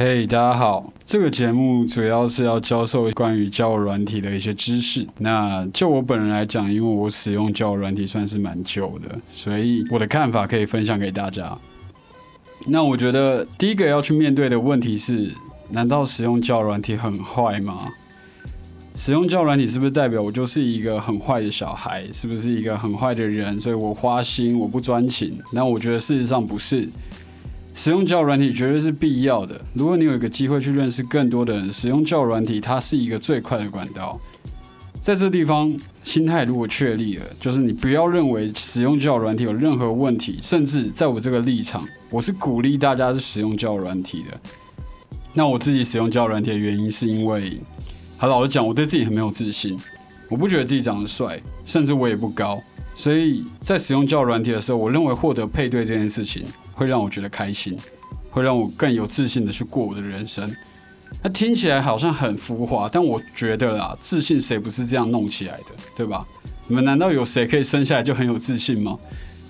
嘿，大家好！这个节目主要是要教授关于交友软体的一些知识。那就我本人来讲，因为我使用交友软体算是蛮久的，所以我的看法可以分享给大家。那我觉得第一个要去面对的问题是：难道使用交友软体很坏吗？使用交友软体是不是代表我就是一个很坏的小孩？是不是一个很坏的人？所以我花心，我不专情？那我觉得事实上不是。使用交友软体绝对是必要的。如果你有一个机会去认识更多的人，使用交友软体，它是一个最快的管道。在这地方，心态如果确立了，就是你不要认为使用交友软体有任何问题，甚至在我这个立场，我是鼓励大家是使用交友软体的。那我自己使用交友软体的原因，是因为，他老实讲，我对自己很没有自信，我不觉得自己长得帅，甚至我也不高，所以在使用交友软体的时候，我认为获得配对这件事情。会让我觉得开心，会让我更有自信的去过我的人生。那听起来好像很浮华，但我觉得啦，自信谁不是这样弄起来的，对吧？你们难道有谁可以生下来就很有自信吗？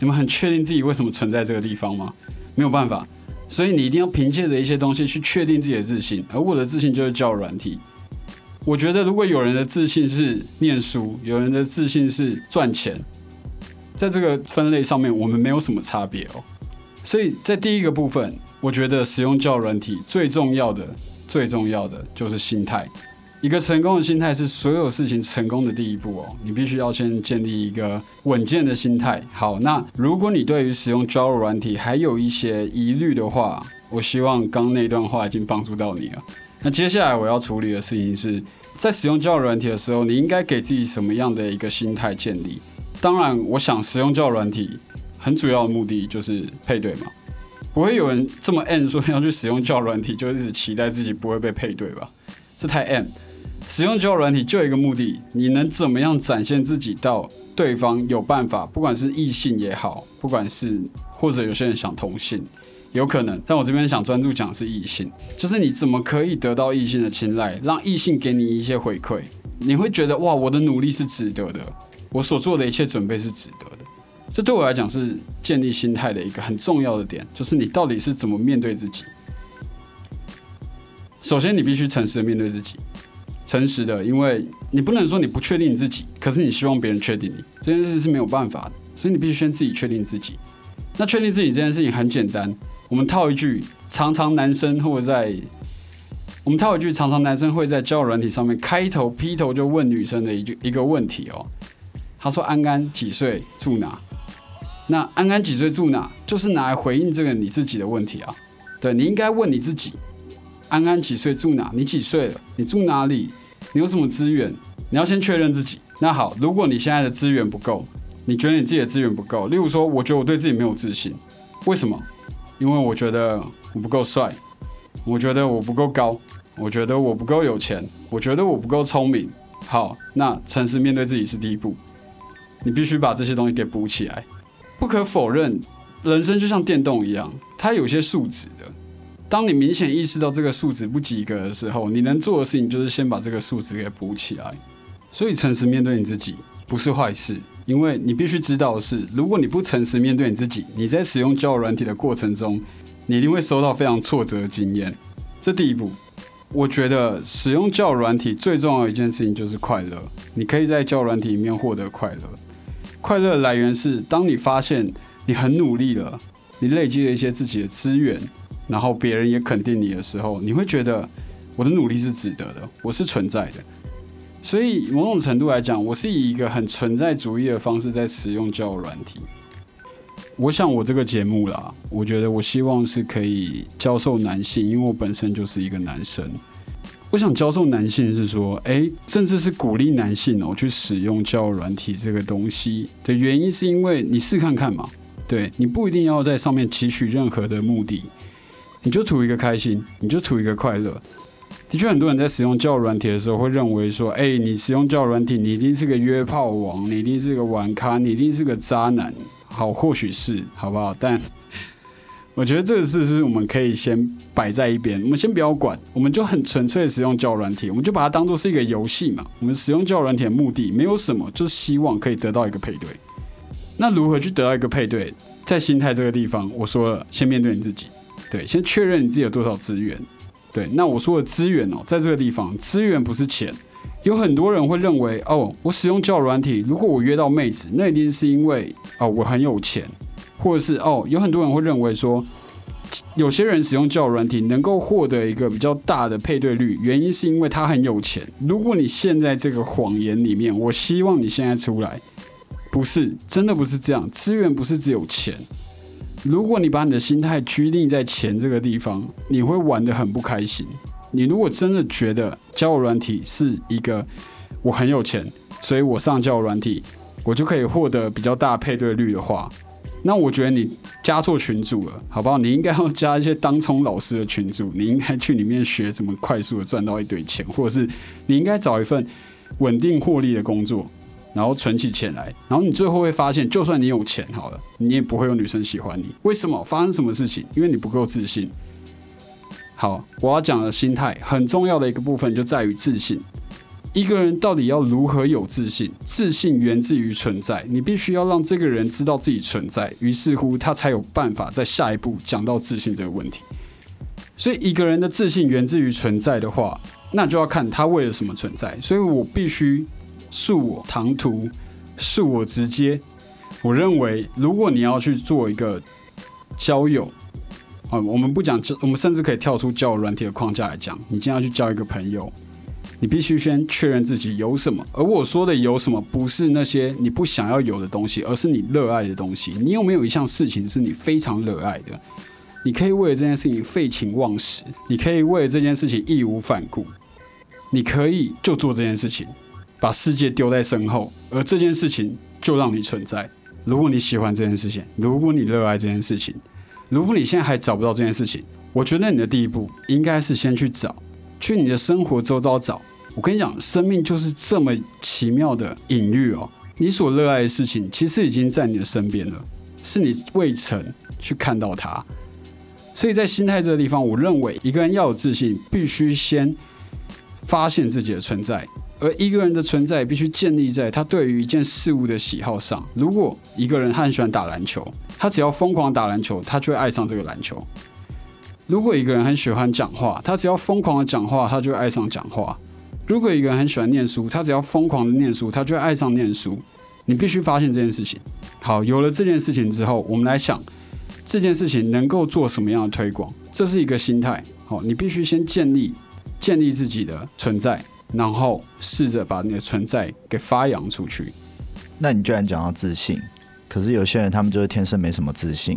你们很确定自己为什么存在这个地方吗？没有办法，所以你一定要凭借着一些东西去确定自己的自信。而我的自信就是教软体。我觉得如果有人的自信是念书，有人的自信是赚钱，在这个分类上面，我们没有什么差别哦。所以在第一个部分，我觉得使用教软体最重要的、最重要的就是心态。一个成功的心态是所有事情成功的第一步哦。你必须要先建立一个稳健的心态。好，那如果你对于使用交友软体还有一些疑虑的话，我希望刚那段话已经帮助到你了。那接下来我要处理的事情是在使用交友软体的时候，你应该给自己什么样的一个心态建立？当然，我想使用交友软体。很主要的目的就是配对嘛，不会有人这么 N 说要去使用交友软体，就一直期待自己不会被配对吧？这太 N。使用交友软体就一个目的，你能怎么样展现自己到对方有办法，不管是异性也好，不管是或者有些人想同性，有可能。但我这边想专注讲是异性，就是你怎么可以得到异性的青睐，让异性给你一些回馈，你会觉得哇，我的努力是值得的，我所做的一切准备是值得。这对我来讲是建立心态的一个很重要的点，就是你到底是怎么面对自己。首先，你必须诚实的面对自己，诚实的，因为你不能说你不确定你自己，可是你希望别人确定你，这件事是没有办法的，所以你必须先自己确定自己。那确定自己这件事情很简单，我们套一句，常常男生或者在我们套一句，常常男生会在交友软体上面开头劈头就问女生的一句一个问题哦。他说：“安安几岁住哪？那安安几岁住哪？就是拿来回应这个你自己的问题啊。对你应该问你自己：安安几岁住哪？你几岁了？你住哪里？你有什么资源？你要先确认自己。那好，如果你现在的资源不够，你觉得你自己的资源不够，例如说，我觉得我对自己没有自信，为什么？因为我觉得我不够帅，我觉得我不够高，我觉得我不够有钱，我觉得我不够聪明。好，那诚实面对自己是第一步。”你必须把这些东西给补起来。不可否认，人生就像电动一样，它有些数值的。当你明显意识到这个数值不及格的时候，你能做的事情就是先把这个数值给补起来。所以，诚实面对你自己不是坏事，因为你必须知道的是，如果你不诚实面对你自己，你在使用交友软体的过程中，你一定会收到非常挫折的经验。这第一步。我觉得使用交友软体最重要的一件事情就是快乐。你可以在交友软体里面获得快乐。快乐的来源是当你发现你很努力了，你累积了一些自己的资源，然后别人也肯定你的时候，你会觉得我的努力是值得的，我是存在的。所以某种程度来讲，我是以一个很存在主义的方式在使用交友软体。我想我这个节目啦，我觉得我希望是可以教授男性，因为我本身就是一个男生。我想教授男性是说，哎，甚至是鼓励男性哦去使用交友软体这个东西的原因，是因为你试看看嘛，对你不一定要在上面汲取任何的目的，你就图一个开心，你就图一个快乐。的确，很多人在使用交友软体的时候会认为说，哎，你使用交友软体，你一定是个约炮王，你一定是个玩咖，你一定是个渣男。好，或许是好不好？但我觉得这个事是我们可以先摆在一边，我们先不要管，我们就很纯粹使用教软体，我们就把它当做是一个游戏嘛。我们使用教软体的目的没有什么，就是希望可以得到一个配对。那如何去得到一个配对？在心态这个地方，我说了，先面对你自己，对，先确认你自己有多少资源，对，那我说的资源哦，在这个地方，资源不是钱。有很多人会认为，哦，我使用交友软体，如果我约到妹子，那一定是因为哦我很有钱，或者是哦，有很多人会认为说，有些人使用交友软体能够获得一个比较大的配对率，原因是因为他很有钱。如果你现在这个谎言里面，我希望你现在出来，不是真的不是这样，资源不是只有钱。如果你把你的心态拘泥在钱这个地方，你会玩得很不开心。你如果真的觉得交友软体是一个我很有钱，所以我上交友软体，我就可以获得比较大配对率的话，那我觉得你加错群主了，好不好？你应该要加一些当冲老师的群主，你应该去里面学怎么快速的赚到一堆钱，或者是你应该找一份稳定获利的工作，然后存起钱来，然后你最后会发现，就算你有钱好了，你也不会有女生喜欢你。为什么？发生什么事情？因为你不够自信。好，我要讲的心态很重要的一个部分就在于自信。一个人到底要如何有自信？自信源自于存在，你必须要让这个人知道自己存在，于是乎他才有办法在下一步讲到自信这个问题。所以一个人的自信源自于存在的话，那就要看他为了什么存在。所以我必须恕我唐突，恕我直接。我认为，如果你要去做一个交友，啊，我们不讲，我们甚至可以跳出交友软体的框架来讲。你今天要去交一个朋友，你必须先确认自己有什么。而我说的有什么，不是那些你不想要有的东西，而是你热爱的东西。你有没有一项事情是你非常热爱的？你可以为了这件事情废寝忘食，你可以为了这件事情义无反顾，你可以就做这件事情，把世界丢在身后，而这件事情就让你存在。如果你喜欢这件事情，如果你热爱这件事情。如果你现在还找不到这件事情，我觉得你的第一步应该是先去找，去你的生活周遭找。我跟你讲，生命就是这么奇妙的隐喻哦。你所热爱的事情，其实已经在你的身边了，是你未曾去看到它。所以在心态这个地方，我认为一个人要有自信，必须先发现自己的存在。而一个人的存在必须建立在他对于一件事物的喜好上。如果一个人他很喜欢打篮球，他只要疯狂打篮球，他就会爱上这个篮球。如果一个人很喜欢讲话，他只要疯狂的讲话，他就爱上讲话。如果一个人很喜欢念书，他只要疯狂的念书，他就爱上念书。你必须发现这件事情。好，有了这件事情之后，我们来想这件事情能够做什么样的推广？这是一个心态。好，你必须先建立建立自己的存在。然后试着把你的存在给发扬出去。那你居然讲到自信，可是有些人他们就是天生没什么自信。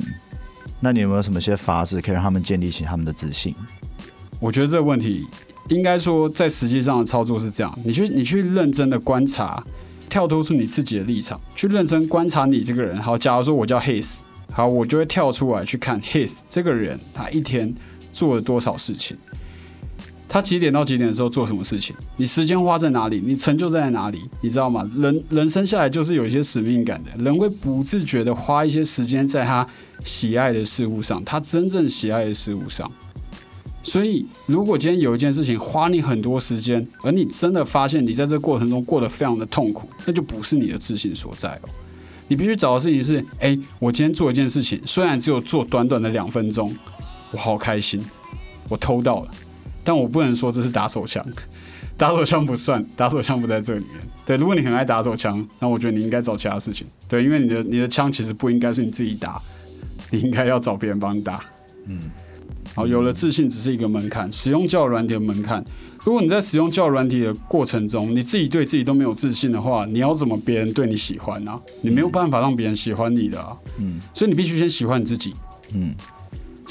那你有没有什么些法子可以让他们建立起他们的自信？我觉得这个问题应该说在实际上的操作是这样：你去你去认真的观察，跳脱出你自己的立场，去认真观察你这个人。好，假如说我叫 His，好，我就会跳出来去看 His 这个人，他一天做了多少事情。他几点到几点的时候做什么事情？你时间花在哪里？你成就在哪里？你知道吗？人人生下来就是有一些使命感的，人会不自觉的花一些时间在他喜爱的事物上，他真正喜爱的事物上。所以，如果今天有一件事情花你很多时间，而你真的发现你在这过程中过得非常的痛苦，那就不是你的自信所在哦。你必须找的事情是：哎，我今天做一件事情，虽然只有做短短的两分钟，我好开心，我偷到了。但我不能说这是打手枪，打手枪不算，打手枪不在这里面。对，如果你很爱打手枪，那我觉得你应该找其他事情。对，因为你的你的枪其实不应该是你自己打，你应该要找别人帮你打。嗯，好，有了自信只是一个门槛，使用教软体的门槛。如果你在使用教软体的过程中，你自己对自己都没有自信的话，你要怎么别人对你喜欢呢？你没有办法让别人喜欢你的啊。嗯，所以你必须先喜欢你自己。嗯。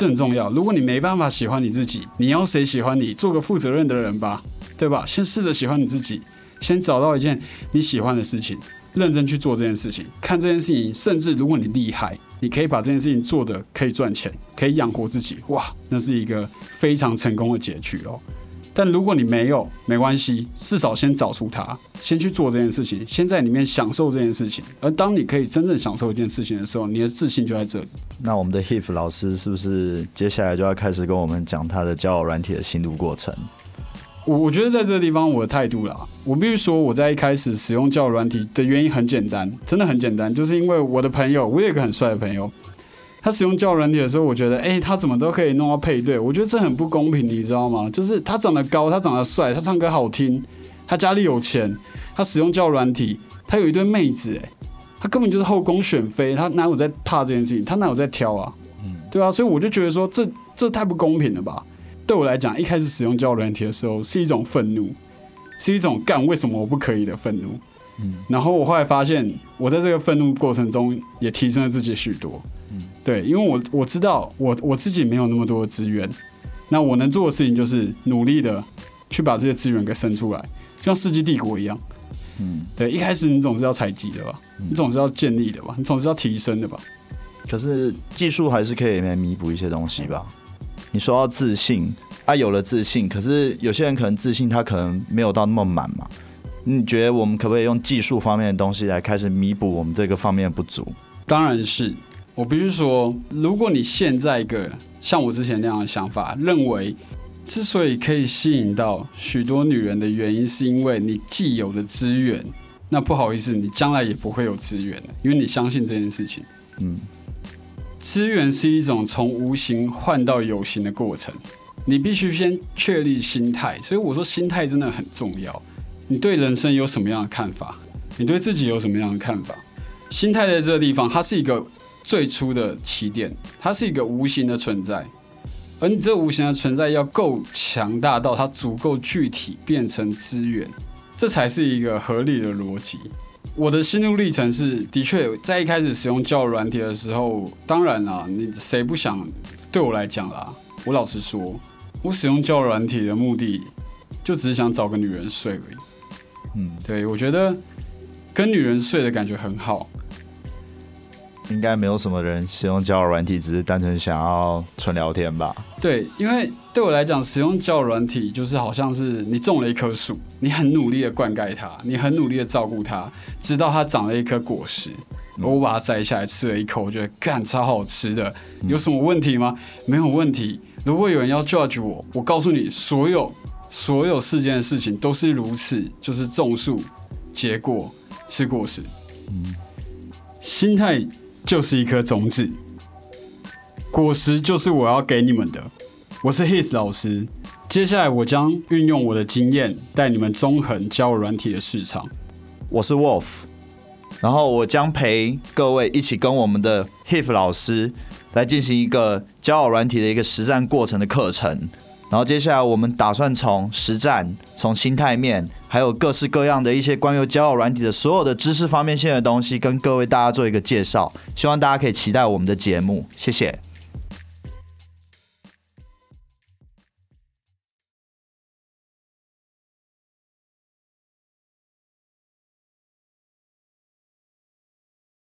这很重要。如果你没办法喜欢你自己，你要谁喜欢你？做个负责任的人吧，对吧？先试着喜欢你自己，先找到一件你喜欢的事情，认真去做这件事情。看这件事情，甚至如果你厉害，你可以把这件事情做的可以赚钱，可以养活自己。哇，那是一个非常成功的结局哦。但如果你没有，没关系，至少先找出它，先去做这件事情，先在里面享受这件事情。而当你可以真正享受一件事情的时候，你的自信就在这里。那我们的 Hif 老师是不是接下来就要开始跟我们讲他的交友软体的心路过程？我我觉得在这个地方，我的态度啦，我必须说，我在一开始使用交友软体的原因很简单，真的很简单，就是因为我的朋友，我有一个很帅的朋友，他使用教软体的时候，我觉得，哎、他怎么都可以弄到配对，我觉得这很不公平，你知道吗？就是他长得高，他长得帅，他唱歌好听，他家里有钱，他使用教软体，他有一堆妹子、哎，他根本就是后宫选妃，他哪有在怕这件事情？他哪有在挑啊？对啊，所以我就觉得说，这这太不公平了吧？对我来讲，一开始使用教软体的时候，是一种愤怒，是一种干为什么我不可以的愤怒。嗯，然后我后来发现，我在这个愤怒过程中也提升了自己许多。嗯，对，因为我我知道我我自己没有那么多的资源，那我能做的事情就是努力的去把这些资源给生出来，就像世纪帝国一样。嗯，对，一开始你总是要采集的吧，你总是要建立的吧，你总是要提升的吧。可是技术还是可以来弥补一些东西吧。你说要自信，啊，有了自信，可是有些人可能自信他可能没有到那么满嘛。你觉得我们可不可以用技术方面的东西来开始弥补我们这个方面的不足？当然是，我必须说，如果你现在一个像我之前那样的想法，认为之所以可以吸引到许多女人的原因，是因为你既有的资源，那不好意思，你将来也不会有资源了，因为你相信这件事情。嗯，资源是一种从无形换到有形的过程，你必须先确立心态，所以我说心态真的很重要。你对人生有什么样的看法？你对自己有什么样的看法？心态在这个地方，它是一个最初的起点，它是一个无形的存在，而你这无形的存在要够强大到它足够具体变成资源，这才是一个合理的逻辑。我的心路历程是，的确在一开始使用交友软体的时候，当然啦，你谁不想？对我来讲啦，我老实说，我使用交友软体的目的，就只是想找个女人睡而已。嗯，对我觉得跟女人睡的感觉很好。应该没有什么人使用交友软体，只是单纯想要纯聊天吧？对，因为对我来讲，使用交友软体就是好像是你种了一棵树，你很努力的灌溉它，你很努力的照顾它，直到它长了一颗果实。我把它摘下来吃了一口，我觉得干超好吃的，有什么问题吗？没有问题。如果有人要 judge 我，我告诉你，所有所有世间的事情都是如此，就是种树结果吃果实。嗯，心态就是一颗种子，果实就是我要给你们的。我是 His 老师，接下来我将运用我的经验，带你们纵横交软体的市场。我是 Wolf，然后我将陪各位一起跟我们的 His 老师来进行一个交友软体的一个实战过程的课程。然后接下来我们打算从实战、从心态面，还有各式各样的一些关于交友软体的所有的知识方面性的东西，跟各位大家做一个介绍。希望大家可以期待我们的节目，谢谢。